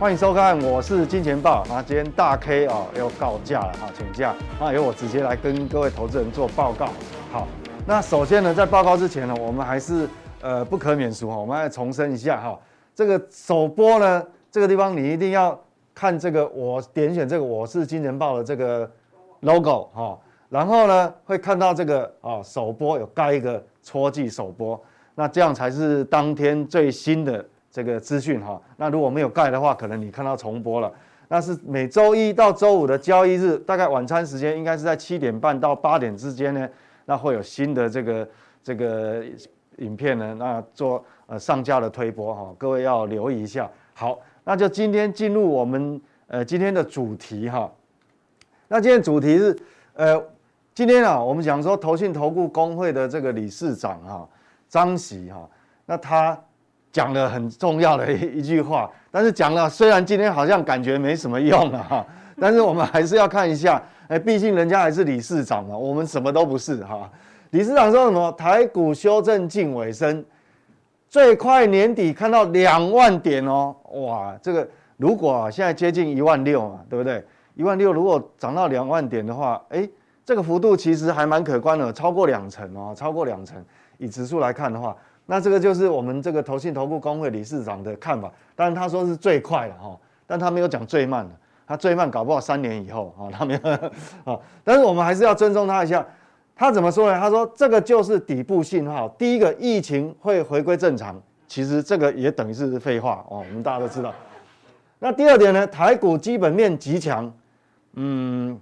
欢迎收看，我是金钱豹。那今天大 K 啊要告假了啊，请假。那由我直接来跟各位投资人做报告。好，那首先呢，在报告之前呢，我们还是呃不可免俗哈，我们来重申一下哈，这个首播呢，这个地方你一定要看这个，我点选这个我是金钱豹的这个 logo 哈，然后呢会看到这个啊首播有盖一个戳记首播，那这样才是当天最新的。这个资讯哈，那如果没有盖的话，可能你看到重播了。那是每周一到周五的交易日，大概晚餐时间应该是在七点半到八点之间呢。那会有新的这个这个影片呢，那做呃上架的推播哈，各位要留意一下。好，那就今天进入我们呃今天的主题哈。那今天主题是呃今天啊，我们讲说投信投顾公会的这个理事长哈张喜哈，那他。讲了很重要的一一句话，但是讲了，虽然今天好像感觉没什么用了哈，但是我们还是要看一下，哎，毕竟人家还是理事长嘛，我们什么都不是哈。理事长说什么？台股修正近尾声，最快年底看到两万点哦，哇，这个如果现在接近一万六嘛，对不对？一万六如果涨到两万点的话，哎，这个幅度其实还蛮可观的，超过两成哦，超过两成，以指数来看的话。那这个就是我们这个投信投顾公会理事长的看法，当然他说是最快的哈，但他没有讲最慢的，他最慢搞不好三年以后啊，他没有啊，但是我们还是要尊重他一下，他怎么说呢？他说这个就是底部信号，第一个疫情会回归正常，其实这个也等于是废话哦，我们大家都知道。那第二点呢，台股基本面极强，嗯，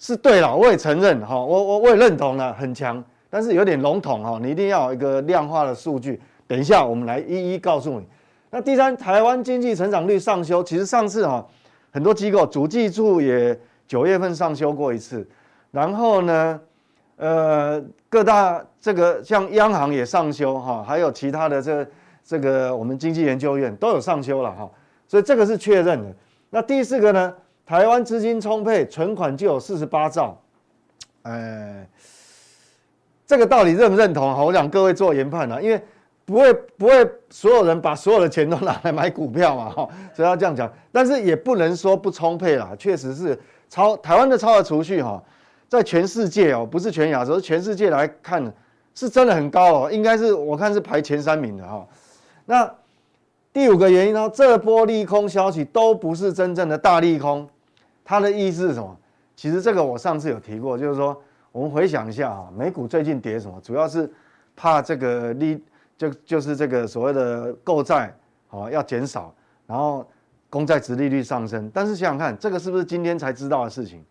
是对了，我也承认哈，我我我也认同了，很强。但是有点笼统哈，你一定要有一个量化的数据。等一下我们来一一告诉你。那第三，台湾经济成长率上修，其实上次哈很多机构主计处也九月份上修过一次，然后呢，呃，各大这个像央行也上修哈，还有其他的这这个我们经济研究院都有上修了哈，所以这个是确认的。那第四个呢，台湾资金充沛，存款就有四十八兆，哎。这个道理认不认同？好，我想各位做研判啊，因为不会不会所有人把所有的钱都拿来买股票嘛，哈，所以要这样讲。但是也不能说不充沛啦，确实是超台湾的超额储蓄哈，在全世界哦，不是全亚洲，全世界来看是真的很高哦，应该是我看是排前三名的哈。那第五个原因呢，这波利空消息都不是真正的大利空，它的意思是什么？其实这个我上次有提过，就是说。我们回想一下啊，美股最近跌什么？主要是怕这个利，就就是这个所谓的购债啊要减少，然后公债殖利率上升。但是想想看，这个是不是今天才知道的事情？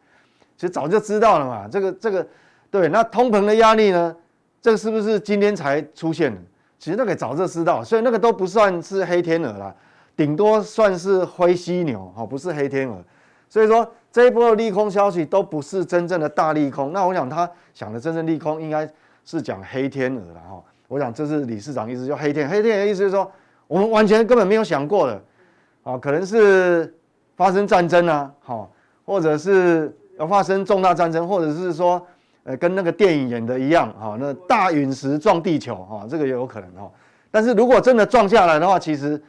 其实早就知道了嘛。这个这个对，那通膨的压力呢？这个是不是今天才出现的？其实那个早就知道，所以那个都不算是黑天鹅啦，顶多算是灰犀牛，哈，不是黑天鹅。所以说。这一波的利空消息都不是真正的大利空，那我想他想的真正利空应该是讲黑天鹅了哈。我想这是理事长意思，就黑天黑天鹅意思就是说，我们完全根本没有想过的，啊，可能是发生战争啊，好，或者是要发生重大战争，或者是说，呃，跟那个电影演的一样，哈，那大陨石撞地球，哈，这个也有可能哈。但是如果真的撞下来的话，其实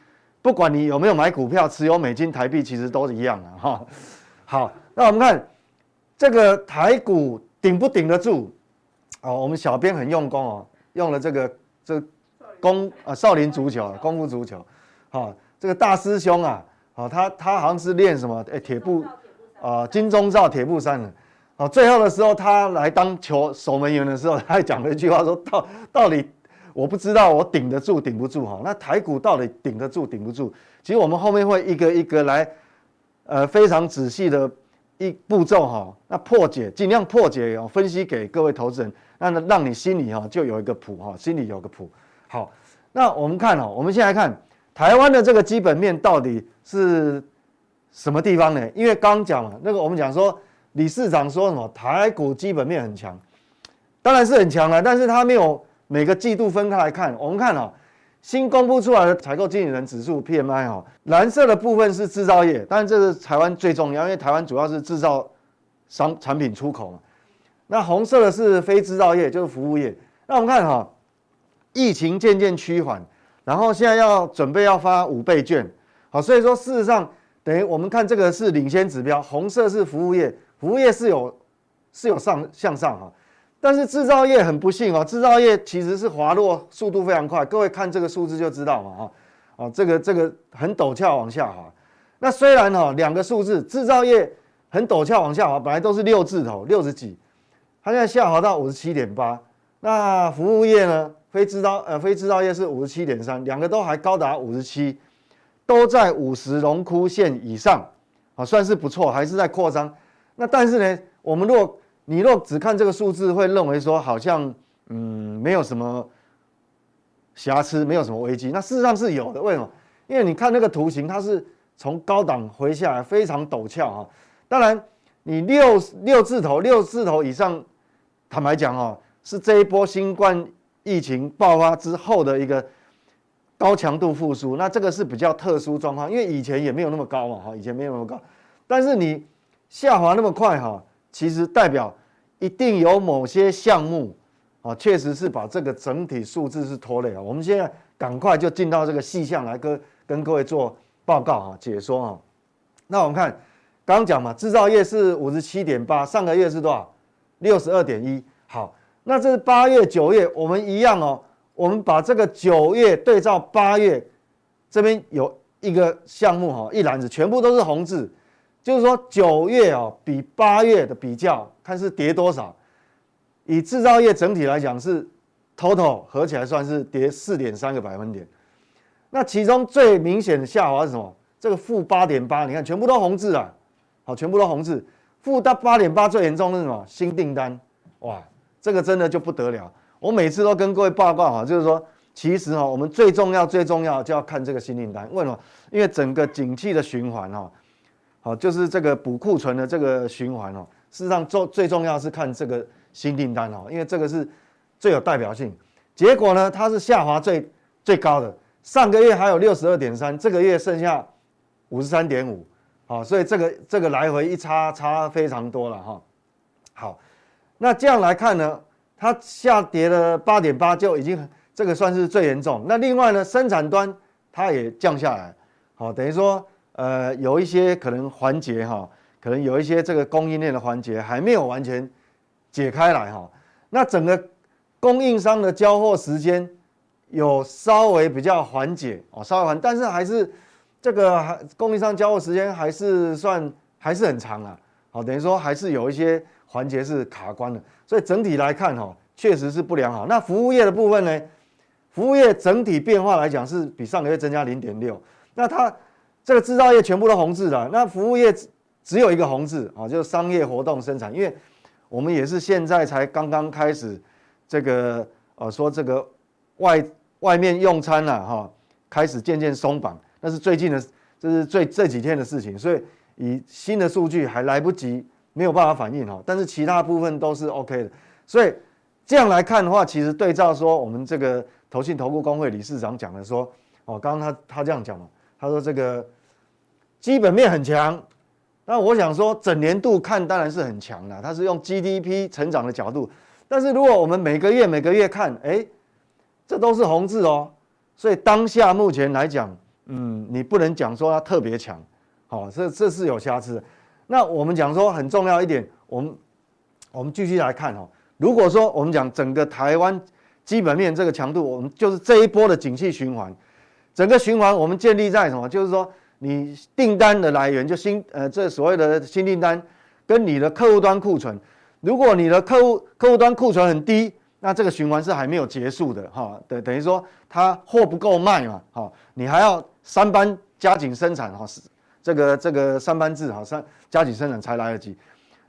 不管你有没有买股票，持有美金、台币，其实都是一样的哈。好，那我们看这个台股顶不顶得住？哦，我们小编很用功哦，用了这个这功啊少林足球功夫足球，好，这个大师兄啊，好，他他好像是练什么？哎，铁布啊，金钟罩铁布衫的。好，最后的时候他来当球守门员的时候，他还讲了一句话说，说到到底我不知道我顶得住顶不住哈。那台股到底顶得住顶不住？其实我们后面会一个一个来。呃，非常仔细的一步骤哈，那破解尽量破解哦，分析给各位投资人，那让你心里哈就有一个谱哈，心里有个谱。好，那我们看哦，我们先来看台湾的这个基本面到底是什么地方呢？因为刚讲了那个，我们讲说理事长说什么台股基本面很强，当然是很强了，但是他没有每个季度分开来看。我们看哦。新公布出来的采购经理人指数 PMI 哈，蓝色的部分是制造业，当然这是台湾最重要，因为台湾主要是制造商产品出口嘛。那红色的是非制造业，就是服务业。那我们看哈，疫情渐渐趋缓，然后现在要准备要发五倍券，好，所以说事实上等于我们看这个是领先指标，红色是服务业，服务业是有是有上向上哈，但是制造业很不幸哦，制造业其实是滑落速度非常快，各位看这个数字就知道嘛哈，哦这个这个很陡峭往下滑。那虽然哈两个数字，制造业很陡峭往下滑，本来都是六字头六十几，它现在下滑到五十七点八。那服务业呢？非制造呃非制造业是五十七点三，两个都还高达五十七，都在五十荣枯线以上，啊算是不错，还是在扩张。那但是呢，我们若你若只看这个数字，会认为说好像嗯没有什么瑕疵，没有什么危机。那事实上是有的，为什么？因为你看那个图形，它是。从高档回下来，非常陡峭啊！当然，你六六字头、六字头以上，坦白讲哦，是这一波新冠疫情爆发之后的一个高强度复苏。那这个是比较特殊状况，因为以前也没有那么高嘛，哈，以前没有那么高。但是你下滑那么快哈，其实代表一定有某些项目啊，确实是把这个整体数字是拖累啊。我们现在赶快就进到这个细项来跟跟各位做。报告啊，解说啊，那我们看刚讲嘛，制造业是五十七点八，上个月是多少？六十二点一。好，那这是八月、九月，我们一样哦。我们把这个九月对照八月，这边有一个项目哈，一篮子全部都是红字，就是说九月哦比八月的比较，看是跌多少。以制造业整体来讲是 total 合起来算是跌四点三个百分点。那其中最明显的下滑是什么？这个负八点八，你看全部都红字啊，好，全部都红字。负到八点八最严重的是什么？新订单，哇，这个真的就不得了。我每次都跟各位报告哈，就是说，其实哈，我们最重要、最重要就要看这个新订单。为什么？因为整个景气的循环哈，好，就是这个补库存的这个循环哦。事实上，最最重要是看这个新订单哦，因为这个是最有代表性。结果呢，它是下滑最最高的。上个月还有六十二点三，这个月剩下五十三点五，好，所以这个这个来回一差差非常多了哈。好，那这样来看呢，它下跌了八点八，就已经这个算是最严重。那另外呢，生产端它也降下来，好，等于说呃有一些可能环节哈，可能有一些这个供应链的环节还没有完全解开来哈。那整个供应商的交货时间。有稍微比较缓解哦，稍微缓，但是还是这个供应商交货时间还是算还是很长啊。好，等于说还是有一些环节是卡关的，所以整体来看哈，确实是不良好。那服务业的部分呢？服务业整体变化来讲是比上个月增加零点六。那它这个制造业全部都红字的，那服务业只只有一个红字啊，就是商业活动生产，因为我们也是现在才刚刚开始这个呃说这个外。外面用餐了哈，开始渐渐松绑，那是最近的，这是最这几天的事情，所以以新的数据还来不及，没有办法反应哈。但是其他部分都是 OK 的，所以这样来看的话，其实对照说我们这个投信投顾公会理事长讲的说，哦，刚刚他他这样讲嘛，他说这个基本面很强，那我想说整年度看当然是很强的，它是用 GDP 成长的角度，但是如果我们每个月每个月看，哎。这都是红字哦，所以当下目前来讲，嗯，你不能讲说它特别强，好，这这是有瑕疵。那我们讲说很重要一点，我们我们继续来看哈。如果说我们讲整个台湾基本面这个强度，我们就是这一波的景气循环，整个循环我们建立在什么？就是说你订单的来源就新呃这所谓的新订单跟你的客户端库存，如果你的客户客户端库存很低。那这个循环是还没有结束的哈，等等于说它货不够卖嘛，哈，你还要三班加紧生产哈，是这个这个三班制哈，三加紧生产才来得及。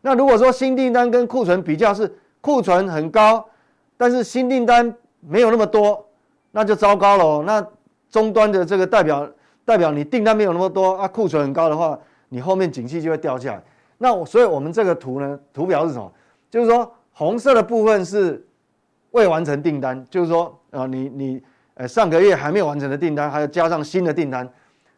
那如果说新订单跟库存比较是库存很高，但是新订单没有那么多，那就糟糕了。那终端的这个代表代表你订单没有那么多啊，库存很高的话，你后面景气就会掉下来。那我所以我们这个图呢，图表是什么？就是说红色的部分是。未完成订单，就是说，啊，你你，呃，上个月还没有完成的订单，还要加上新的订单，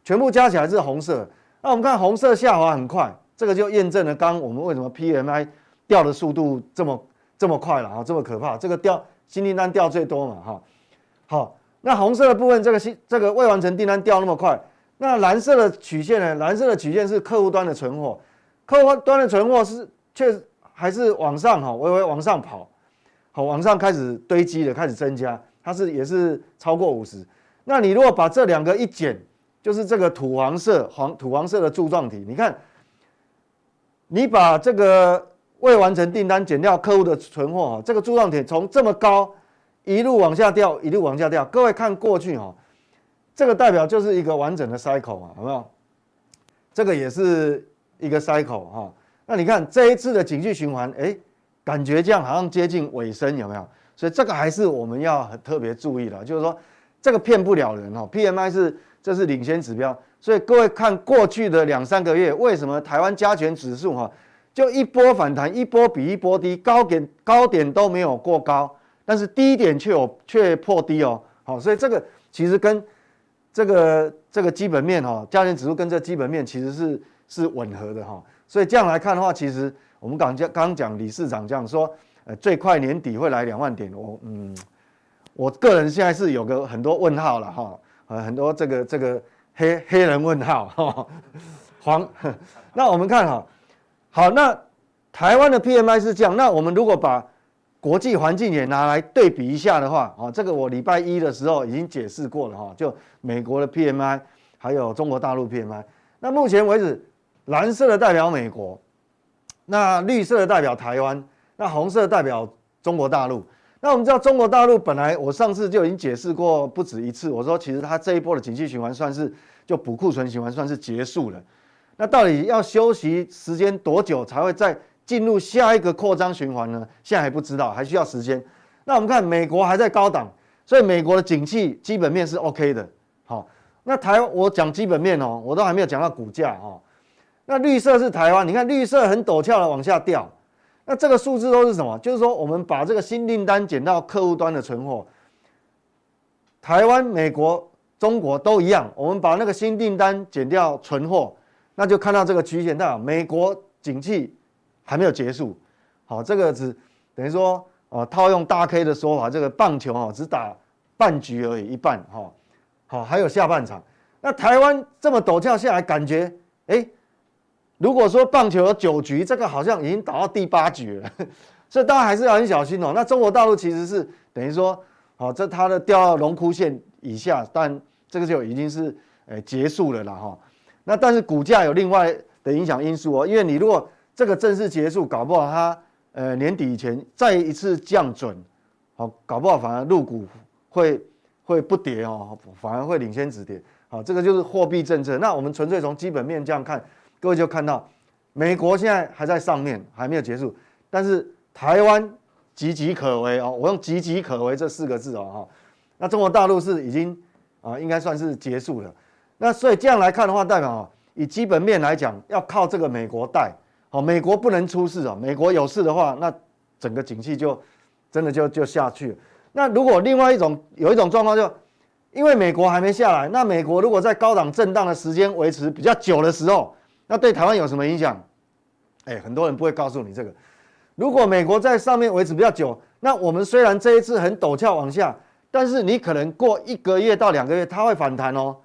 全部加起来是红色。那我们看红色下滑很快，这个就验证了刚刚我们为什么 PMI 掉的速度这么这么快了啊，这么可怕。这个掉新订单掉最多嘛，哈。好，那红色的部分，这个新这个未完成订单掉那么快，那蓝色的曲线呢？蓝色的曲线是客户端的存货，客户端的存货是确实还是往上哈，微微往上跑，好，往上开始堆积的，开始增加，它是也是超过五十。那你如果把这两个一减，就是这个土黄色黄土黄色的柱状体，你看，你把这个未完成订单减掉客户的存货哈，这个柱状体从这么高一路往下掉，一路往下掉。各位看过去哈，这个代表就是一个完整的 cycle 嘛，有没有？这个也是一个 cycle 哈。那你看这一次的景气循环，哎，感觉这样好像接近尾声，有没有？所以这个还是我们要特别注意的，就是说。这个骗不了人哈，PMI 是这是领先指标，所以各位看过去的两三个月，为什么台湾加权指数哈就一波反弹，一波比一波低，高点高点都没有过高，但是低点却有却破低哦，好，所以这个其实跟这个这个基本面哈，加权指数跟这基本面其实是是吻合的哈，所以这样来看的话，其实我们刚讲刚讲李市长这样说，呃，最快年底会来两万点，我嗯。我个人现在是有个很多问号了哈，呃，很多这个这个黑黑人问号哈，黄。那我们看哈，好，那台湾的 PMI 是这样，那我们如果把国际环境也拿来对比一下的话，啊，这个我礼拜一的时候已经解释过了哈，就美国的 PMI 还有中国大陆 PMI，那目前为止，蓝色的代表美国，那绿色的代表台湾，那红色的代表中国大陆。那我们知道中国大陆本来我上次就已经解释过不止一次，我说其实它这一波的景气循环算是就补库存循环算是结束了。那到底要休息时间多久才会再进入下一个扩张循环呢？现在还不知道，还需要时间。那我们看美国还在高档，所以美国的景气基本面是 OK 的。好，那台湾我讲基本面哦，我都还没有讲到股价哈。那绿色是台湾，你看绿色很陡峭的往下掉。那这个数字都是什么？就是说，我们把这个新订单减到客户端的存货，台湾、美国、中国都一样。我们把那个新订单减掉存货，那就看到这个曲线，代表美国景气还没有结束。好，这个只等于说，哦，套用大 K 的说法，这个棒球哦，只打半局而已，一半哈。好，还有下半场。那台湾这么陡峭下来，感觉哎。如果说棒球有九局，这个好像已经打到第八局了，所以大家还是要很小心哦。那中国大陆其实是等于说，好，这它的掉到荣枯线以下，但这个就已经是诶结束了啦哈。那但是股价有另外的影响因素哦，因为你如果这个正式结束，搞不好它呃年底以前再一次降准，好，搞不好反而入股会会不跌哦，反而会领先止跌。好，这个就是货币政策。那我们纯粹从基本面这样看。各位就看到，美国现在还在上面，还没有结束，但是台湾岌岌可危哦。我用岌岌可危这四个字哦哈。那中国大陆是已经啊，应该算是结束了。那所以这样来看的话，代表啊，以基本面来讲，要靠这个美国带。好，美国不能出事哦。美国有事的话，那整个景气就真的就就下去了。那如果另外一种有一种状况，就因为美国还没下来，那美国如果在高档震荡的时间维持比较久的时候，那对台湾有什么影响？哎，很多人不会告诉你这个。如果美国在上面维持比较久，那我们虽然这一次很陡峭往下，但是你可能过一个月到两个月，它会反弹哦。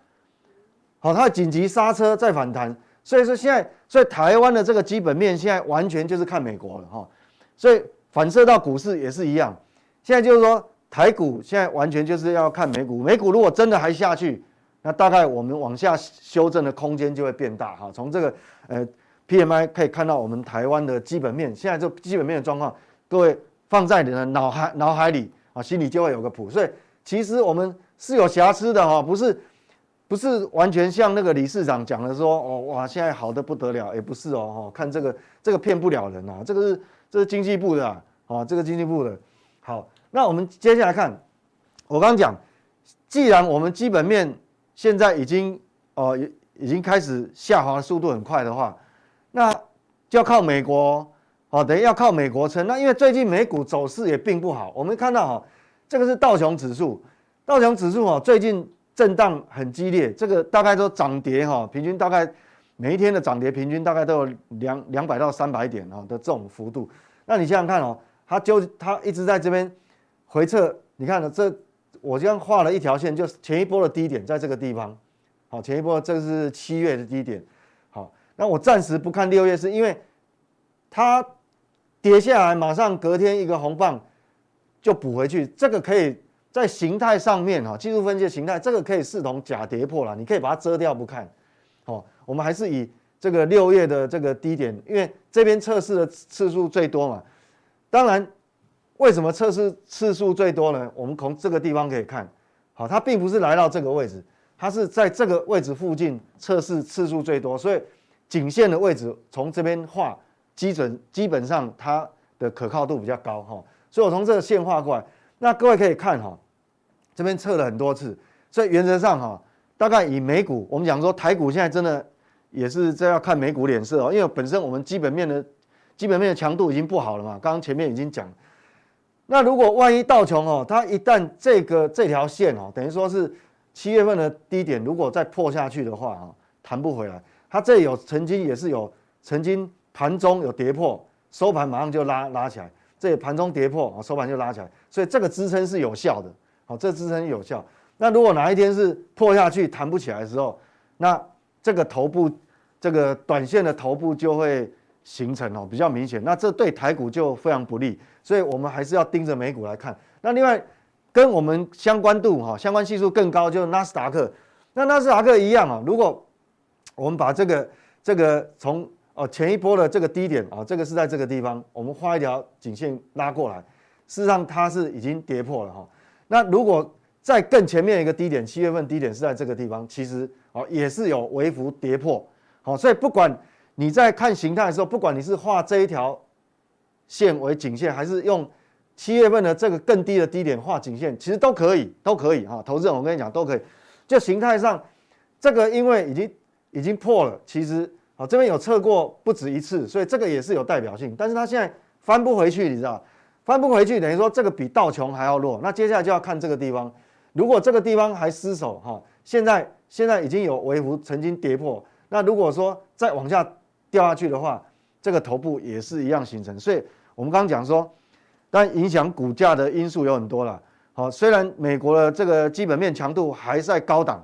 好，它会紧急刹车再反弹。所以说现在，所以台湾的这个基本面现在完全就是看美国了哈。所以反射到股市也是一样。现在就是说台股现在完全就是要看美股，美股如果真的还下去。那大概我们往下修正的空间就会变大哈。从这个呃 PMI 可以看到，我们台湾的基本面现在这基本面的状况，各位放在你的脑海脑海里啊，心里就会有个谱。所以其实我们是有瑕疵的哈，不是不是完全像那个理事长讲的说哦哇，现在好的不得了，也不是哦哈。看这个这个骗不了人啊，这个是这是经济部的啊，这个经济部的。好，那我们接下来看，我刚刚讲，既然我们基本面现在已经哦，已已经开始下滑的速度很快的话，那就要靠美国哦，等于要靠美国撑。那因为最近美股走势也并不好，我们看到哈，这个是道琼指数，道琼指数哦，最近震荡很激烈，这个大概都涨跌哈，平均大概每一天的涨跌平均大概都有两两百到三百点啊的这种幅度。那你想想看哦，它就它一直在这边回撤，你看呢这。我这样画了一条线，就是前一波的低点在这个地方，好，前一波这是七月的低点，好，那我暂时不看六月，是因为它跌下来，马上隔天一个红棒就补回去，这个可以在形态上面哈，技术分析的形态，这个可以视同假跌破了，你可以把它遮掉不看，好，我们还是以这个六月的这个低点，因为这边测试的次数最多嘛，当然。为什么测试次数最多呢？我们从这个地方可以看，好，它并不是来到这个位置，它是在这个位置附近测试次数最多，所以颈线的位置从这边画，基准基本上它的可靠度比较高哈。所以我从这个线画过来，那各位可以看哈，这边测了很多次，所以原则上哈，大概以美股，我们讲说台股现在真的也是这要看美股脸色哦，因为本身我们基本面的基本面的强度已经不好了嘛，刚刚前面已经讲。那如果万一道琼哦，它一旦这个这条线哦，等于说是七月份的低点，如果再破下去的话啊，弹不回来。它这有曾经也是有曾经盘中有跌破，收盘马上就拉拉起来。这盘中跌破啊，收盘就拉起来，所以这个支撑是有效的。好，这支撑有效。那如果哪一天是破下去弹不起来的时候，那这个头部这个短线的头部就会。形成哦，比较明显，那这对台股就非常不利，所以我们还是要盯着美股来看。那另外跟我们相关度哈，相关系数更高，就是纳斯达克。那纳斯达克一样啊，如果我们把这个这个从哦前一波的这个低点啊，这个是在这个地方，我们画一条颈线拉过来，事实上它是已经跌破了哈。那如果在更前面一个低点，七月份低点是在这个地方，其实哦也是有微幅跌破，好，所以不管。你在看形态的时候，不管你是画这一条线为颈线，还是用七月份的这个更低的低点画颈线，其实都可以，都可以哈。投资人，我跟你讲都可以。就形态上，这个因为已经已经破了，其实好这边有测过不止一次，所以这个也是有代表性。但是它现在翻不回去，你知道，翻不回去等于说这个比道琼还要弱。那接下来就要看这个地方，如果这个地方还失守哈，现在现在已经有微幅曾经跌破，那如果说再往下。掉下去的话，这个头部也是一样形成。所以，我们刚刚讲说，但影响股价的因素有很多了。好，虽然美国的这个基本面强度还在高档，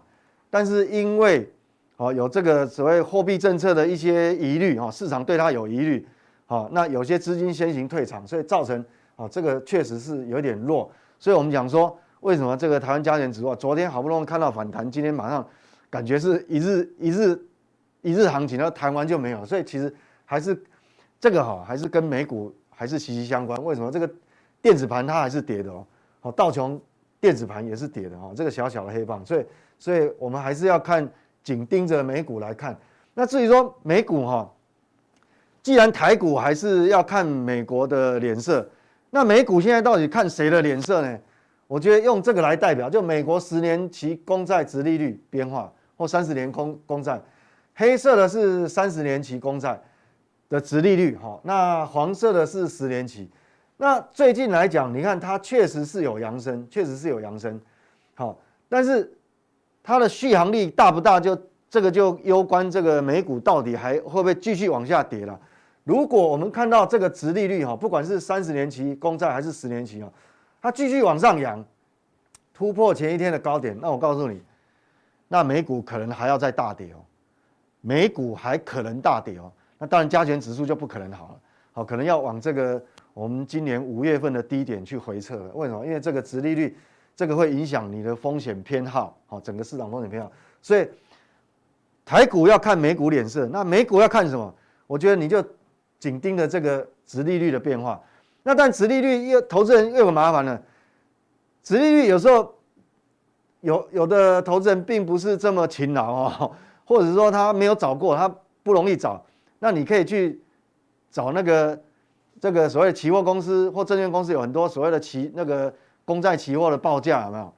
但是因为哦有这个所谓货币政策的一些疑虑哈，市场对它有疑虑，好，那有些资金先行退场，所以造成啊这个确实是有点弱。所以我们讲说，为什么这个台湾加权指数昨天好不容易看到反弹，今天马上感觉是一日一日。一日行情，然后弹完就没有，所以其实还是这个哈，还是跟美股还是息息相关。为什么这个电子盘它还是跌的哦？好，道琼电子盘也是跌的哈，这个小小的黑棒，所以所以我们还是要看紧盯着美股来看。那至于说美股哈，既然台股还是要看美国的脸色，那美股现在到底看谁的脸色呢？我觉得用这个来代表，就美国十年期公债殖利率变化，或三十年公公债。黑色的是三十年期公债的殖利率，哈，那黄色的是十年期。那最近来讲，你看它确实是有扬升，确实是有扬升，好，但是它的续航力大不大？就这个就攸关这个美股到底还会不会继续往下跌了。如果我们看到这个殖利率，哈，不管是三十年期公债还是十年期，啊，它继续往上扬，突破前一天的高点，那我告诉你，那美股可能还要再大跌哦。美股还可能大跌哦，那当然加权指数就不可能好了，好，可能要往这个我们今年五月份的低点去回撤了。为什么？因为这个殖利率，这个会影响你的风险偏好，好，整个市场风险偏好。所以台股要看美股脸色，那美股要看什么？我觉得你就紧盯着这个殖利率的变化。那但殖利率又投资人又有麻烦了，殖利率有时候有有的投资人并不是这么勤劳哦。或者是说他没有找过，他不容易找，那你可以去找那个这个所谓的期货公司或证券公司，有很多所谓的期那个公债期货的报价有没有？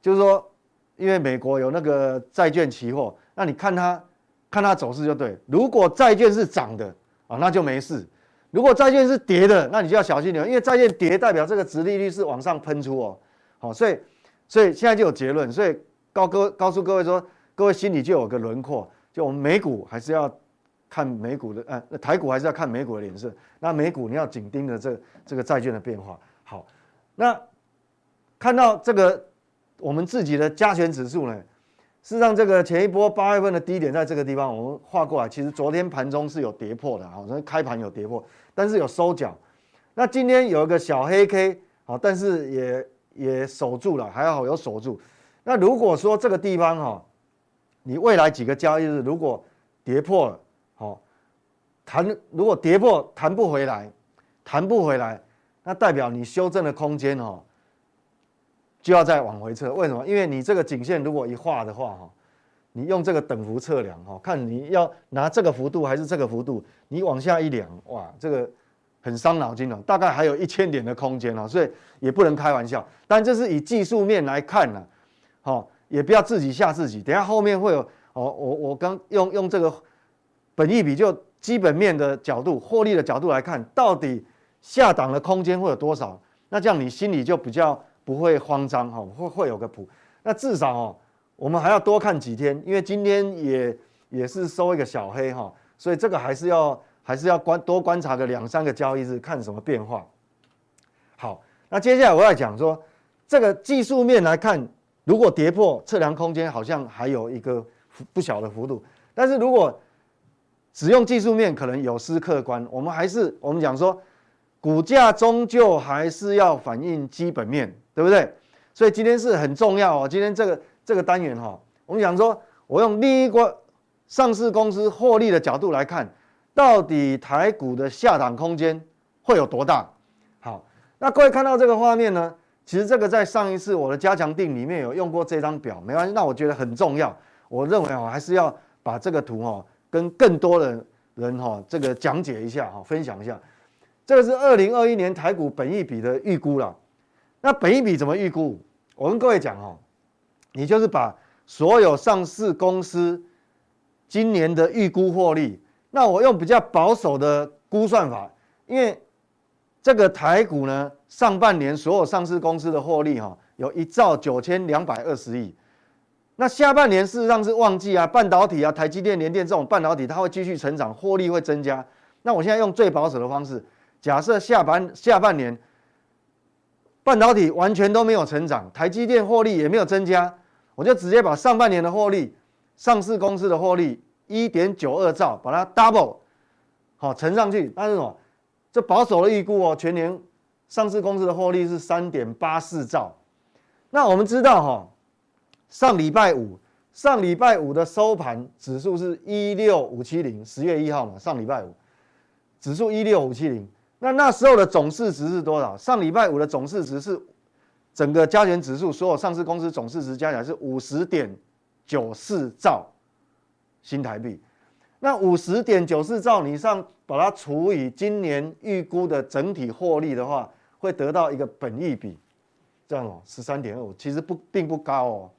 就是说，因为美国有那个债券期货，那你看它看它走势就对。如果债券是涨的啊，那就没事；如果债券是跌的，那你就要小心点，因为债券跌代表这个殖利率是往上喷出哦。好，所以所以现在就有结论，所以告各告诉各位说。各位心里就有个轮廓，就我们美股还是要看美股的，呃，台股还是要看美股的脸色。那美股你要紧盯着这这个债券的变化。好，那看到这个我们自己的加权指数呢，事实上，这个前一波八月份的低点在这个地方，我们画过来。其实昨天盘中是有跌破的，好，所以开盘有跌破，但是有收脚。那今天有一个小黑 K，好，但是也也守住了，还好有守住。那如果说这个地方哈，你未来几个交易日如果跌破了，好，弹如果跌破弹不回来，弹不回来，那代表你修正的空间哈。就要再往回测，为什么？因为你这个颈线如果一画的话，哈，你用这个等幅测量，哈，看你要拿这个幅度还是这个幅度，你往下一量，哇，这个很伤脑筋了，大概还有一千点的空间啊，所以也不能开玩笑。但这是以技术面来看呢，好，也不要自己吓自己。等下后面会有，哦，我我刚用用这个本意比就基本面的角度、获利的角度来看，到底下档的空间会有多少？那这样你心里就比较。不会慌张哈，会会有个谱。那至少哦，我们还要多看几天，因为今天也也是收一个小黑哈，所以这个还是要还是要观多观察个两三个交易日，看什么变化。好，那接下来我要讲说，这个技术面来看，如果跌破测量空间，好像还有一个不小的幅度。但是如果只用技术面，可能有失客观。我们还是我们讲说，股价终究还是要反映基本面。对不对？所以今天是很重要哦。今天这个这个单元哈，我们讲说，我用另一个上市公司获利的角度来看，到底台股的下档空间会有多大？好，那各位看到这个画面呢？其实这个在上一次我的加强定里面有用过这张表，没关系。那我觉得很重要，我认为哦，还是要把这个图哈跟更多的人哈这个讲解一下哈，分享一下。这个是二零二一年台股本益比的预估了。那本益比怎么预估？我跟各位讲哦，你就是把所有上市公司今年的预估获利，那我用比较保守的估算法，因为这个台股呢，上半年所有上市公司的获利哈，有一兆九千两百二十亿，那下半年事实上是旺季啊，半导体啊，台积电、联电这种半导体它会继续成长，获利会增加。那我现在用最保守的方式，假设下半下半年。半导体完全都没有成长，台积电获利也没有增加，我就直接把上半年的获利，上市公司的获利一点九二兆，把它 double 好乘上去，那是什么？这保守的预估哦，全年上市公司的获利是三点八四兆。那我们知道哈，上礼拜五，上礼拜五的收盘指数是一六五七零，十月一号嘛，上礼拜五指数一六五七零。那那时候的总市值是多少？上礼拜五的总市值是整个加权指数所有上市公司总市值加起来是五十点九四兆新台币。那五十点九四兆，你上把它除以今年预估的整体获利的话，会得到一个本益比，这样哦，十三点二五，其实不并不高哦，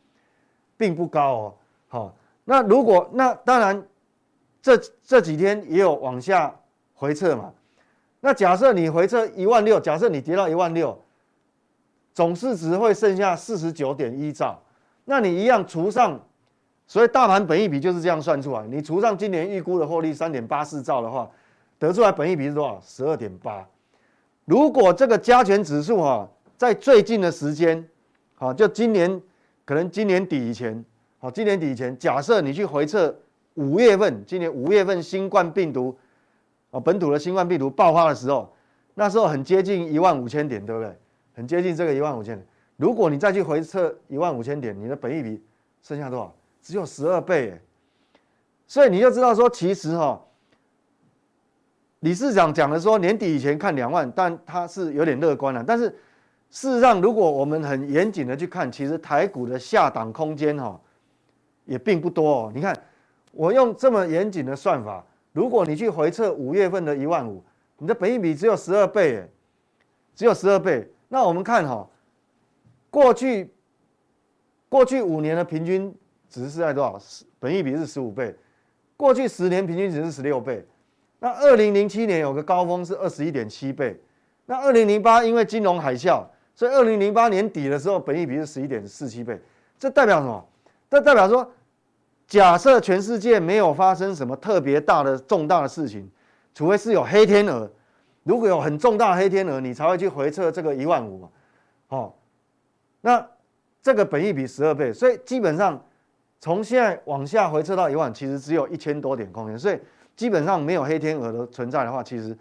并不高哦。好，那如果那当然这这几天也有往下回撤嘛。那假设你回撤一万六，假设你跌到一万六，总市值会剩下四十九点一兆，那你一样除上，所以大盘本益比就是这样算出来。你除上今年预估的获利三点八四兆的话，得出来本益比是多少？十二点八。如果这个加权指数哈，在最近的时间，好，就今年可能今年底以前，好，今年底以前，假设你去回测五月份，今年五月份新冠病毒。哦本土的新冠病毒爆发的时候，那时候很接近一万五千点，对不对？很接近这个一万五千点。如果你再去回测一万五千点，你的本益比剩下多少？只有十二倍。所以你就知道说，其实哈，理事长讲的说年底以前看两万，但他是有点乐观了。但是事实上，如果我们很严谨的去看，其实台股的下档空间哈也并不多哦。你看，我用这么严谨的算法。如果你去回测五月份的一万五，你的本益比只有十二倍，哎，只有十二倍。那我们看哈，过去过去五年的平均值是在多少？本益比是十五倍。过去十年平均值是十六倍。那二零零七年有个高峰是二十一点七倍。那二零零八因为金融海啸，所以二零零八年底的时候本益比是十一点四七倍。这代表什么？这代表说。假设全世界没有发生什么特别大的重大的事情，除非是有黑天鹅，如果有很重大的黑天鹅，你才会去回测这个一万五嘛，哦，那这个本益比十二倍，所以基本上从现在往下回撤到一万，其实只有一千多点空间，所以基本上没有黑天鹅的存在的话，其实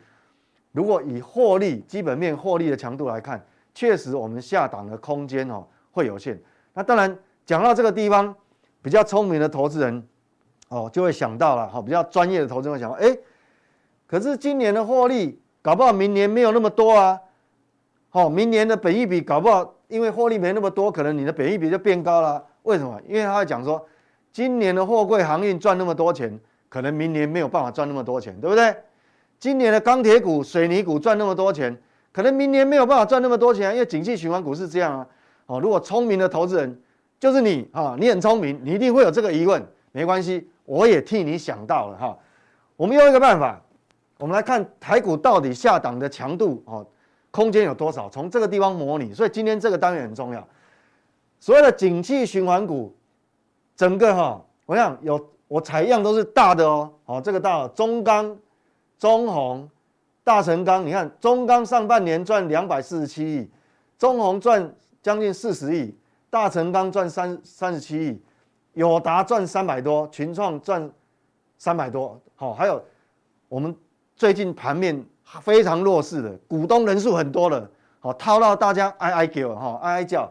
如果以获利基本面获利的强度来看，确实我们下档的空间哦会有限。那当然讲到这个地方，比较聪明的投资人哦就会想到了哈，比较专业的投资人会想到，哎，可是今年的获利搞不好明年没有那么多啊，好，明年的本益比搞不好因为获利没那么多，可能你的本益比就变高了。为什么？因为他会讲说。今年的货柜航运赚那么多钱，可能明年没有办法赚那么多钱，对不对？今年的钢铁股、水泥股赚那么多钱，可能明年没有办法赚那么多钱，因为景气循环股是这样啊。哦，如果聪明的投资人就是你啊，你很聪明，你一定会有这个疑问。没关系，我也替你想到了哈。我们用一个办法，我们来看台股到底下档的强度哦，空间有多少？从这个地方模拟。所以今天这个单元很重要。所谓的景气循环股。整个哈，我想有我采样都是大的哦，好，这个大中钢、中红、大成钢，你看中钢上半年赚两百四十七亿，中红赚将近四十亿，大成钢赚三三十七亿，友达赚三百多，群创赚三百多，好，还有我们最近盘面非常弱势的股东人数很多的，好套到大家哀哀叫哈哀哀叫，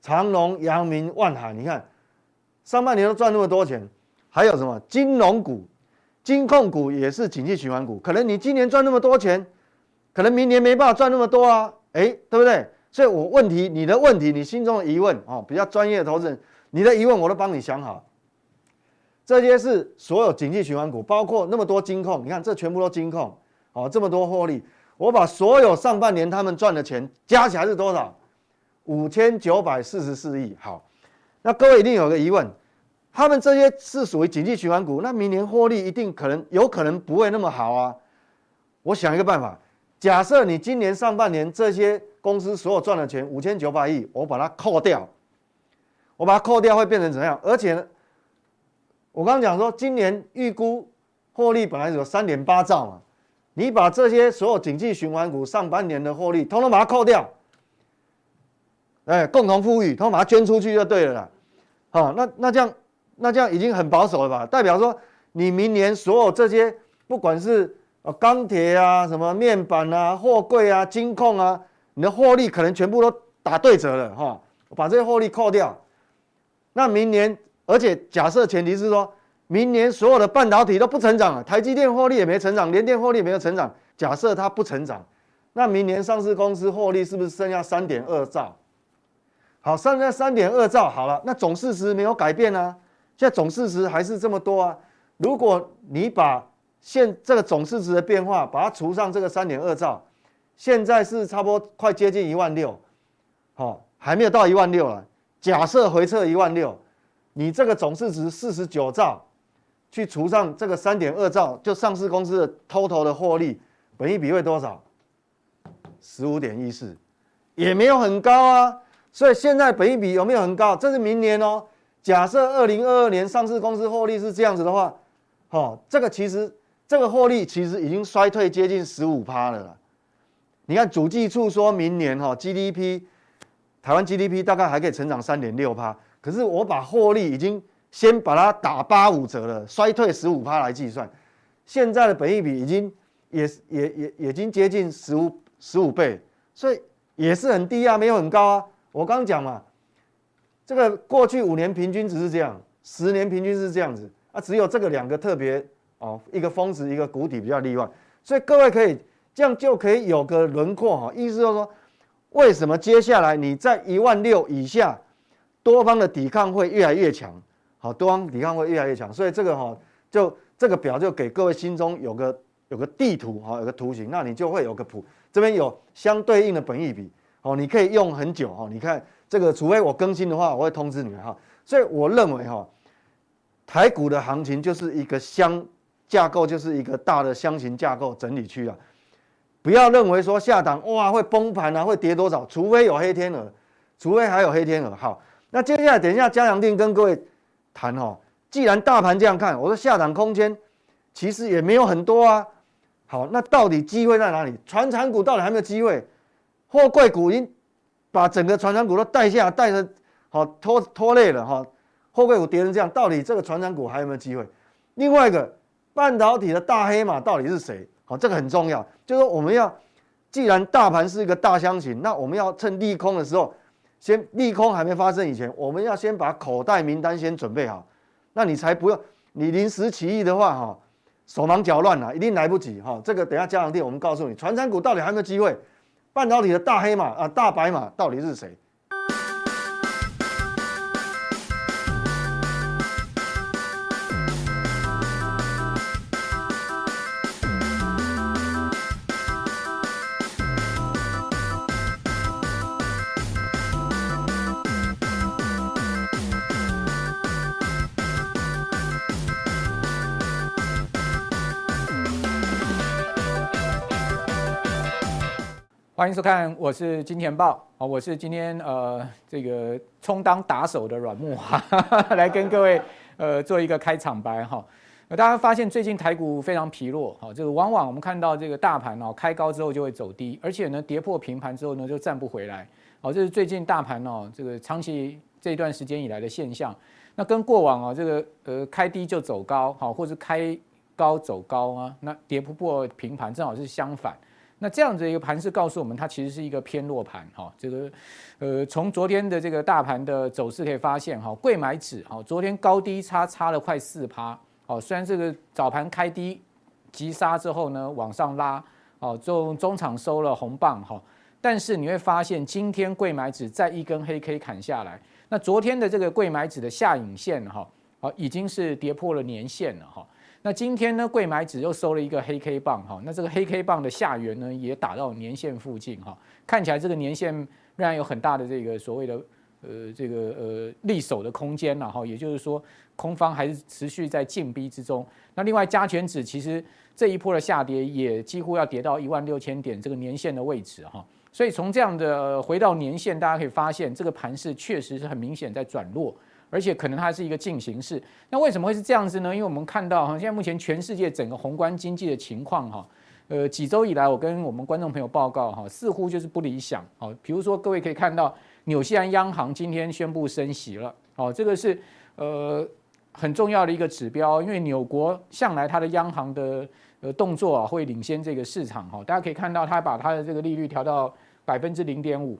长隆、阳明、万海，你看。上半年都赚那么多钱，还有什么金融股、金控股也是景气循环股。可能你今年赚那么多钱，可能明年没办法赚那么多啊，哎，对不对？所以我问题，你的问题，你心中的疑问哦，比较专业的投资人，你的疑问我都帮你想好。这些是所有景气循环股，包括那么多金控，你看这全部都金控，哦，这么多获利，我把所有上半年他们赚的钱加起来是多少？五千九百四十四亿。好，那各位一定有个疑问。他们这些是属于景气循环股，那明年获利一定可能有可能不会那么好啊。我想一个办法，假设你今年上半年这些公司所有赚的钱五千九百亿，我把它扣掉，我把它扣掉会变成怎样？而且呢，我刚刚讲说今年预估获利本来有三点八兆嘛，你把这些所有景气循环股上半年的获利统统把它扣掉，哎，共同富裕，统统把它捐出去就对了啦。好，那那这样。那这样已经很保守了吧？代表说，你明年所有这些，不管是呃钢铁啊、什么面板啊、货柜啊、金控啊，你的获利可能全部都打对折了哈。把这些获利扣掉，那明年，而且假设前提是说，明年所有的半导体都不成长了，台积电获利也没成长，联电获利也没有成长。假设它不成长，那明年上市公司获利是不是剩下三点二兆？好，剩下三点二兆，好了，那总市值没有改变呢、啊？现在总市值还是这么多啊！如果你把现这个总市值的变化，把它除上这个三点二兆，现在是差不多快接近一万六，好，还没有到一万六了。假设回测一万六，你这个总市值四十九兆，去除上这个三点二兆，就上市公司的 total 的获利，本益比会多少？十五点一四，也没有很高啊。所以现在本益比有没有很高？这是明年哦。假设二零二二年上市公司获利是这样子的话，哦，这个其实这个获利其实已经衰退接近十五趴了啦。你看主计处说明年哈 GDP 台湾 GDP 大概还可以成长三点六趴，可是我把获利已经先把它打八五折了，衰退十五趴来计算，现在的本益比已经也也也已经接近十五十五倍，所以也是很低啊，没有很高啊。我刚讲嘛。这个过去五年平均值是这样，十年平均是这样子啊，只有这个两个特别哦，一个峰值，一个谷底比较例外，所以各位可以这样就可以有个轮廓哈，意思就是说，为什么接下来你在一万六以下，多方的抵抗会越来越强，好，多方抵抗会越来越强，所以这个哈，就这个表就给各位心中有个有个地图哈，有个图形，那你就会有个谱，这边有相对应的本益比，哦，你可以用很久哈，你看。这个除非我更新的话，我会通知你们哈。所以我认为哈，台股的行情就是一个箱架构，就是一个大的箱型架构整理区啊。不要认为说下档哇会崩盘啊，会跌多少，除非有黑天鹅，除非还有黑天鹅。好，那接下来等一下加强定跟各位谈哈。既然大盘这样看，我说下档空间其实也没有很多啊。好，那到底机会在哪里？船产股到底还没有机会？货柜股已经。把整个船产股都带下，带着好拖拖累了哈，货柜股跌成这样，到底这个船产股还有没有机会？另外一个半导体的大黑马到底是谁？好，这个很重要，就是说我们要，既然大盘是一个大箱型，那我们要趁利空的时候，先利空还没发生以前，我们要先把口袋名单先准备好，那你才不用你临时起意的话，哈，手忙脚乱了，一定来不及哈。这个等下加强錠，我们告诉你，传产股到底还有没有机会？半导体的大黑马啊，大白马到底是谁？欢迎收看，我是金钱豹啊，我是今天呃这个充当打手的阮慕驊，来跟各位呃做一个开场白哈。大家发现最近台股非常疲弱哈，这个往往我们看到这个大盘哦开高之后就会走低，而且呢跌破平盘之后呢就站不回来，哦，这是最近大盘哦这个长期这一段时间以来的现象。那跟过往啊这个呃开低就走高好，或者开高走高啊，那跌不破平盘正好是相反。那这样子一个盘势告诉我们，它其实是一个偏弱盘哈。这个，呃，从昨天的这个大盘的走势可以发现哈，柜买指哈，昨天高低差差了快四趴。哦，虽然这个早盘开低急杀之后呢，往上拉，哦，中中场收了红棒哈，但是你会发现今天柜买指再一根黑 K 砍下来，那昨天的这个柜买指的下影线哈，哦，已经是跌破了年线了哈。那今天呢，贵买指又收了一个黑 K 棒哈，那这个黑 K 棒的下缘呢，也打到年线附近哈，看起来这个年线仍然有很大的这个所谓的呃这个呃利守的空间了哈，也就是说空方还是持续在进逼之中。那另外加权指其实这一波的下跌也几乎要跌到一万六千点这个年线的位置哈，所以从这样的回到年线，大家可以发现这个盘势确实是很明显在转弱。而且可能它是一个进行式，那为什么会是这样子呢？因为我们看到哈，现在目前全世界整个宏观经济的情况哈，呃，几周以来我跟我们观众朋友报告哈，似乎就是不理想。好，比如说各位可以看到，纽西兰央行今天宣布升息了，哦，这个是呃很重要的一个指标，因为纽国向来它的央行的呃动作啊会领先这个市场哈，大家可以看到它把它的这个利率调到百分之零点五，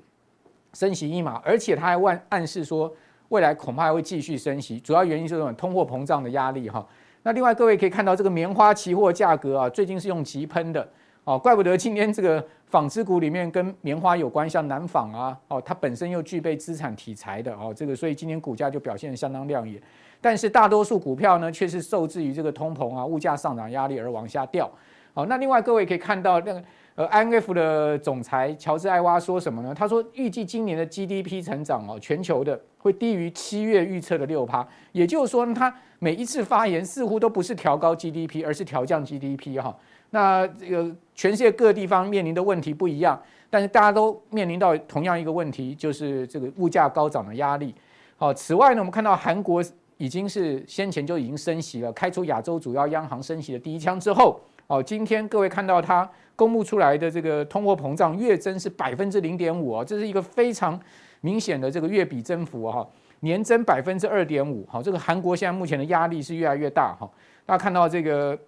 升息一码，而且它还万暗示说。未来恐怕还会继续升息，主要原因是这种通货膨胀的压力哈。那另外各位可以看到，这个棉花期货价格啊，最近是用急喷的哦，怪不得今天这个纺织股里面跟棉花有关，像南纺啊，哦，它本身又具备资产题材的哦，这个所以今天股价就表现得相当亮眼。但是大多数股票呢，却是受制于这个通膨啊、物价上涨压力而往下掉。好，那另外各位可以看到那个。呃，IMF 的总裁乔治艾娃说什么呢？他说预计今年的 GDP 成长哦，全球的会低于七月预测的六趴。也就是说，他每一次发言似乎都不是调高 GDP，而是调降 GDP 哈。那这个全世界各地方面临的问题不一样，但是大家都面临到同样一个问题，就是这个物价高涨的压力。好，此外呢，我们看到韩国已经是先前就已经升息了，开出亚洲主要央行升息的第一枪之后，哦，今天各位看到它。公布出来的这个通货膨胀月增是百分之零点五啊，这是一个非常明显的这个月比增幅啊，年增百分之二点五，好，这个韩国现在目前的压力是越来越大哈，大家看到这个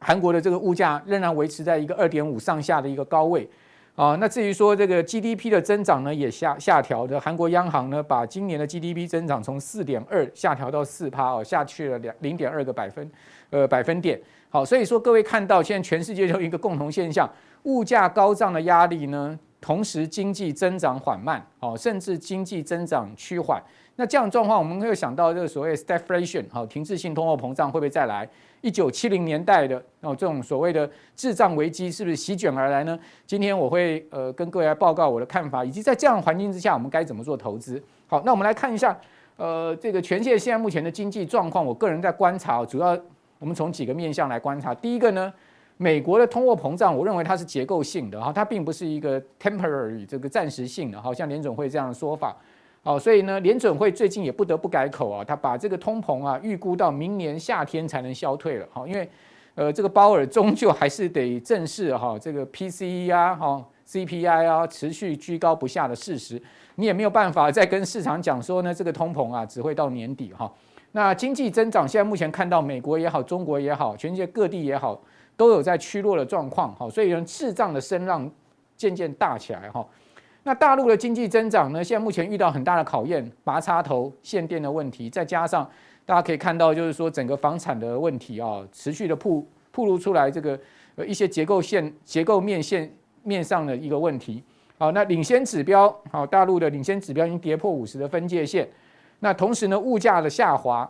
韩国的这个物价仍然维持在一个二点五上下的一个高位啊，那至于说这个 GDP 的增长呢也下下调的，韩国央行呢把今年的 GDP 增长从四点二下调到四趴哦，下去了两零点二个百分呃百分点。好，所以说各位看到现在全世界就一个共同现象，物价高涨的压力呢，同时经济增长缓慢，哦，甚至经济增长趋缓。那这样状况，我们会想到这个所谓 stagflation，好，停滞性通货膨胀会不会再来？一九七零年代的哦这种所谓的滞胀危机是不是席卷而来呢？今天我会呃跟各位来报告我的看法，以及在这样环境之下，我们该怎么做投资？好，那我们来看一下，呃，这个全世界现在目前的经济状况，我个人在观察，主要。我们从几个面向来观察，第一个呢，美国的通货膨胀，我认为它是结构性的哈，它并不是一个 temporary 这个暂时性的，好像联总会这样的说法，哦，所以呢，联准会最近也不得不改口啊，他把这个通膨啊预估到明年夏天才能消退了，哈，因为呃这个鲍尔终究还是得正视哈这个 PCE 啊，哈 CPI 啊持续居高不下的事实，你也没有办法再跟市场讲说呢，这个通膨啊只会到年底哈。那经济增长现在目前看到美国也好，中国也好，全世界各地也好，都有在趋弱的状况哈，所以呢，滞胀的声浪渐渐大起来哈。那大陆的经济增长呢，现在目前遇到很大的考验，拔插头、限电的问题，再加上大家可以看到，就是说整个房产的问题啊，持续的曝曝露出来这个呃一些结构线、结构面线。面上的一个问题，好，那领先指标，好，大陆的领先指标已经跌破五十的分界线，那同时呢，物价的下滑，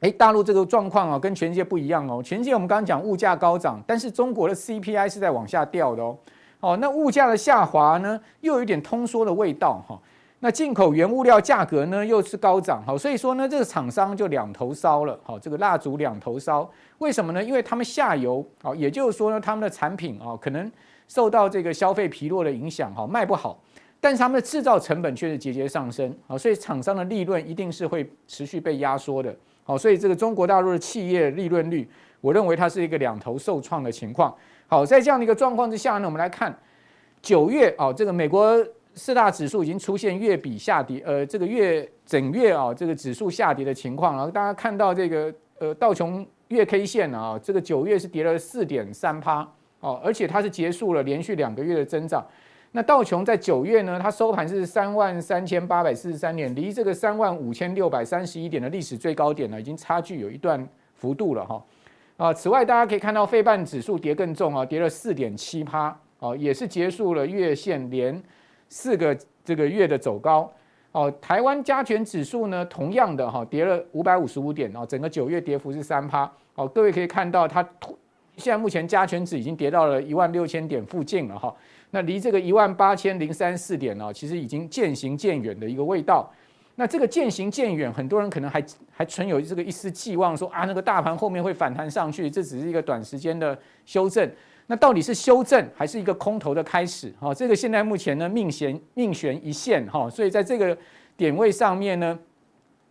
诶，大陆这个状况啊，跟全世界不一样哦，全世界我们刚刚讲物价高涨，但是中国的 CPI 是在往下掉的哦，哦，那物价的下滑呢，又有一点通缩的味道哈，那进口原物料价格呢又是高涨，好，所以说呢，这个厂商就两头烧了，好，这个蜡烛两头烧，为什么呢？因为他们下游，啊，也就是说呢，他们的产品啊，可能。受到这个消费疲弱的影响，哈，卖不好，但是他们的制造成本却是节节上升，好，所以厂商的利润一定是会持续被压缩的，好，所以这个中国大陆的企业利润率，我认为它是一个两头受创的情况。好，在这样的一个状况之下呢，我们来看九月啊，这个美国四大指数已经出现月比下跌，呃，这个月整月啊，这个指数下跌的情况，然后大家看到这个呃道琼月 K 线啊，这个九月是跌了四点三趴。哦，而且它是结束了连续两个月的增长。那道琼在九月呢，它收盘是三万三千八百四十三点，离这个三万五千六百三十一点的历史最高点呢，已经差距有一段幅度了哈。啊，此外大家可以看到，费半指数跌更重啊，跌了四点七趴，哦，也是结束了月线连四个这个月的走高。哦，台湾加权指数呢，同样的哈，跌了五百五十五点哦，整个九月跌幅是三趴。哦，各位可以看到它。现在目前加权指已经跌到了一万六千点附近了哈，那离这个一万八千零三四点呢，其实已经渐行渐远的一个味道。那这个渐行渐远，很多人可能还还存有这个一丝寄望说，啊，那个大盘后面会反弹上去，这只是一个短时间的修正。那到底是修正还是一个空头的开始？哈，这个现在目前呢命悬命悬一线哈，所以在这个点位上面呢，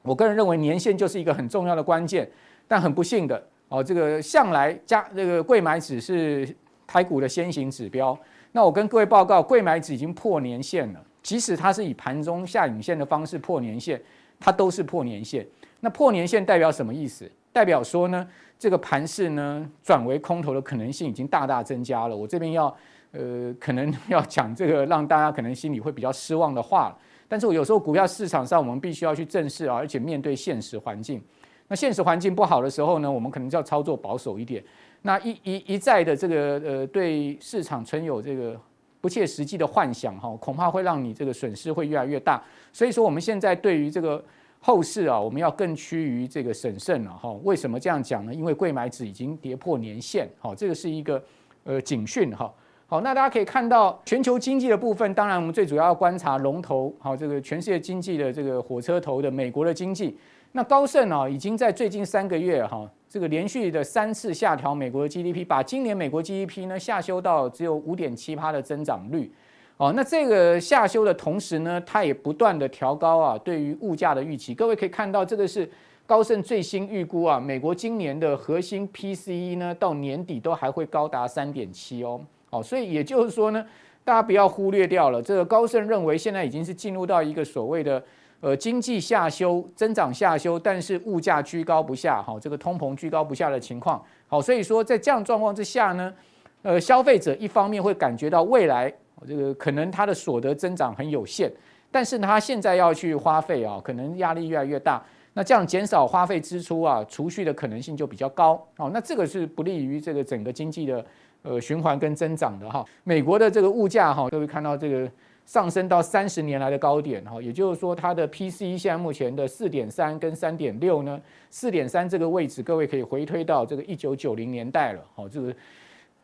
我个人认为年线就是一个很重要的关键，但很不幸的。哦，这个向来加这个柜买指是台股的先行指标。那我跟各位报告，柜买指已经破年线了。即使它是以盘中下影线的方式破年线，它都是破年线。那破年线代表什么意思？代表说呢，这个盘势呢转为空头的可能性已经大大增加了。我这边要呃，可能 要讲这个让大家可能心里会比较失望的话。但是我有时候股票市场上，我们必须要去正视啊，而且面对现实环境。那现实环境不好的时候呢，我们可能就要操作保守一点。那一一一再的这个呃，对市场存有这个不切实际的幻想哈，恐怕会让你这个损失会越来越大。所以说，我们现在对于这个后市啊，我们要更趋于这个审慎了哈。为什么这样讲呢？因为贵买指已经跌破年线，好，这个是一个呃警讯哈。好，那大家可以看到全球经济的部分，当然我们最主要要观察龙头，好，这个全世界经济的这个火车头的美国的经济。那高盛啊，已经在最近三个月哈，这个连续的三次下调美国的 GDP，把今年美国 GDP 呢下修到只有五点七趴的增长率。哦，那这个下修的同时呢，它也不断的调高啊，对于物价的预期。各位可以看到，这个是高盛最新预估啊，美国今年的核心 PCE 呢，到年底都还会高达三点七哦。哦，所以也就是说呢，大家不要忽略掉了，这个高盛认为现在已经是进入到一个所谓的。呃，经济下修，增长下修，但是物价居高不下，好，这个通膨居高不下的情况，好，所以说在这样状况之下呢，呃，消费者一方面会感觉到未来这个可能他的所得增长很有限，但是他现在要去花费啊，可能压力越来越大，那这样减少花费支出啊，储蓄的可能性就比较高，哦，那这个是不利于这个整个经济的呃循环跟增长的哈。美国的这个物价哈，都会看到这个。上升到三十年来的高点哈，也就是说，它的 PCE 现在目前的四点三跟三点六呢，四点三这个位置，各位可以回推到这个一九九零年代了。好，这个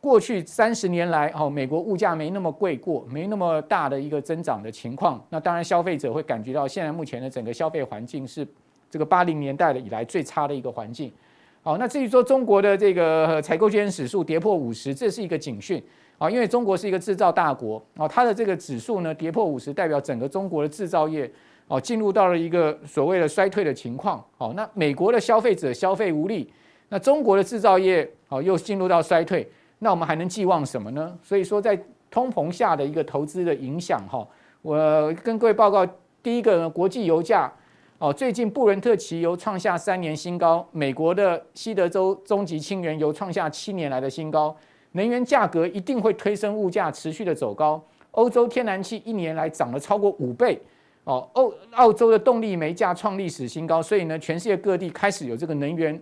过去三十年来，哦，美国物价没那么贵过，没那么大的一个增长的情况。那当然，消费者会感觉到现在目前的整个消费环境是这个八零年代的以来最差的一个环境。好，那至于说中国的这个采购经理指数跌破五十，这是一个警讯。啊，因为中国是一个制造大国，啊，它的这个指数呢跌破五十，代表整个中国的制造业哦进入到了一个所谓的衰退的情况。好，那美国的消费者消费无力，那中国的制造业哦又进入到衰退，那我们还能寄望什么呢？所以说，在通膨下的一个投资的影响哈。我跟各位报告，第一个呢，国际油价哦，最近布伦特期油创下三年新高，美国的西德州中级轻原油创下七年来的新高，能源价格一定会推升物价持续的走高。欧洲天然气一年来涨了超过五倍哦，欧澳洲的动力煤价创历史新高，所以呢，全世界各地开始有这个能源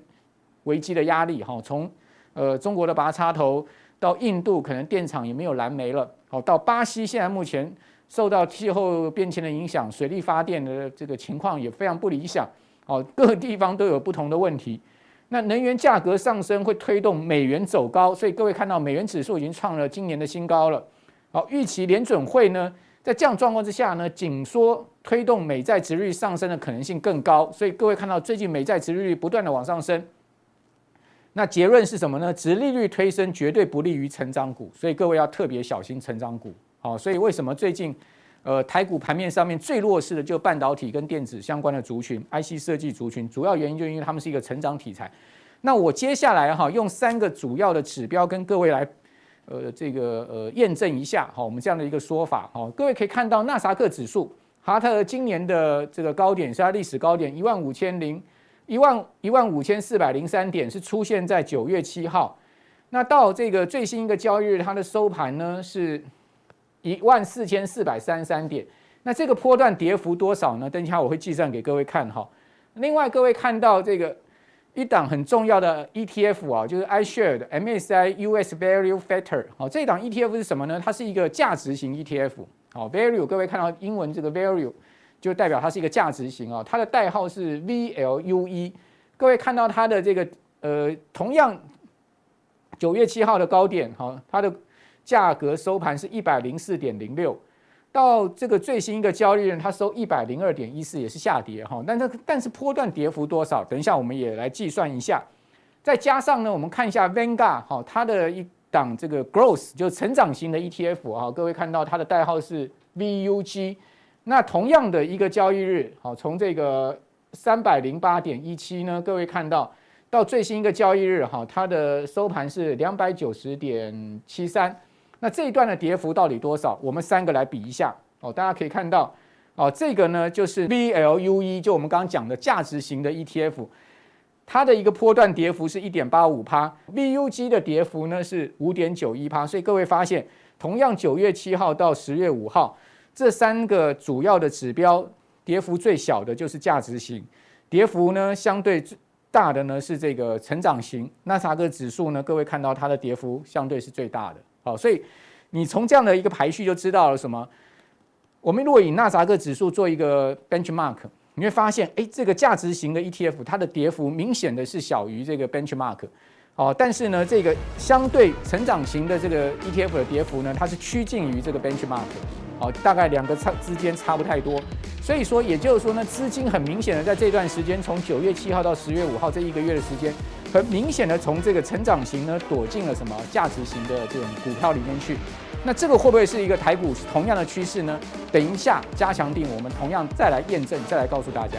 危机的压力哈。从呃中国的拔插头到印度，可能电厂也没有燃煤了，好到巴西，现在目前受到气候变迁的影响，水力发电的这个情况也非常不理想，哦，各个地方都有不同的问题。那能源价格上升会推动美元走高，所以各位看到美元指数已经创了今年的新高了。好，预期联准会呢，在这样状况之下呢，紧缩推动美债殖利率上升的可能性更高，所以各位看到最近美债殖利率不断的往上升，那结论是什么呢？殖利率推升绝对不利于成长股，所以各位要特别小心成长股。好，所以为什么最近呃台股盘面上面最弱势的就半导体跟电子相关的族群，IC 设计族群，主要原因就因为他们是一个成长题材。那我接下来哈用三个主要的指标跟各位来。呃，这个呃，验证一下哈，我们这样的一个说法哈，各位可以看到纳萨克指数，哈特今年的这个高点是它历史高点一万五千零一万一万五千四百零三点，是出现在九月七号。那到这个最新一个交易日，它的收盘呢是一万四千四百三十三点。那这个波段跌幅多少呢？等一下我会计算给各位看哈。另外，各位看到这个。一档很重要的 ETF 啊，就是 iShares MSCI US Value Factor。好，这档 ETF 是什么呢？它是一个价值型 ETF。好，Value，各位看到英文这个 Value 就代表它是一个价值型啊。它的代号是 VLUE。各位看到它的这个呃，同样九月七号的高点，好，它的价格收盘是一百零四点零六。到这个最新一个交易日，它收一百零二点一四，也是下跌哈。但是但是波段跌幅多少？等一下我们也来计算一下。再加上呢，我们看一下 Vanguard 哈，它的一档这个 Growth 就成长型的 ETF 啊，各位看到它的代号是 VUG。那同样的一个交易日，好，从这个三百零八点一七呢，各位看到到最新一个交易日哈，它的收盘是两百九十点七三。那这一段的跌幅到底多少？我们三个来比一下哦。大家可以看到哦，这个呢就是 VLUE，就我们刚刚讲的价值型的 ETF，它的一个波段跌幅是一点八五趴，VUG 的跌幅呢是五点九一趴。所以各位发现，同样九月七号到十月五号这三个主要的指标，跌幅最小的就是价值型，跌幅呢相对最大的呢是这个成长型。纳斯达克指数呢，各位看到它的跌幅相对是最大的。好，所以你从这样的一个排序就知道了什么？我们如果以纳斯达克指数做一个 benchmark，你会发现，哎，这个价值型的 ETF 它的跌幅明显的是小于这个 benchmark。哦，但是呢，这个相对成长型的这个 ETF 的跌幅呢，它是趋近于这个 benchmark。好，大概两个差之间差不太多。所以说，也就是说呢，资金很明显的在这段时间，从九月七号到十月五号这一个月的时间。很明显的从这个成长型呢躲进了什么价值型的这种股票里面去，那这个会不会是一个台股同样的趋势呢？等一下加强定，我们同样再来验证，再来告诉大家。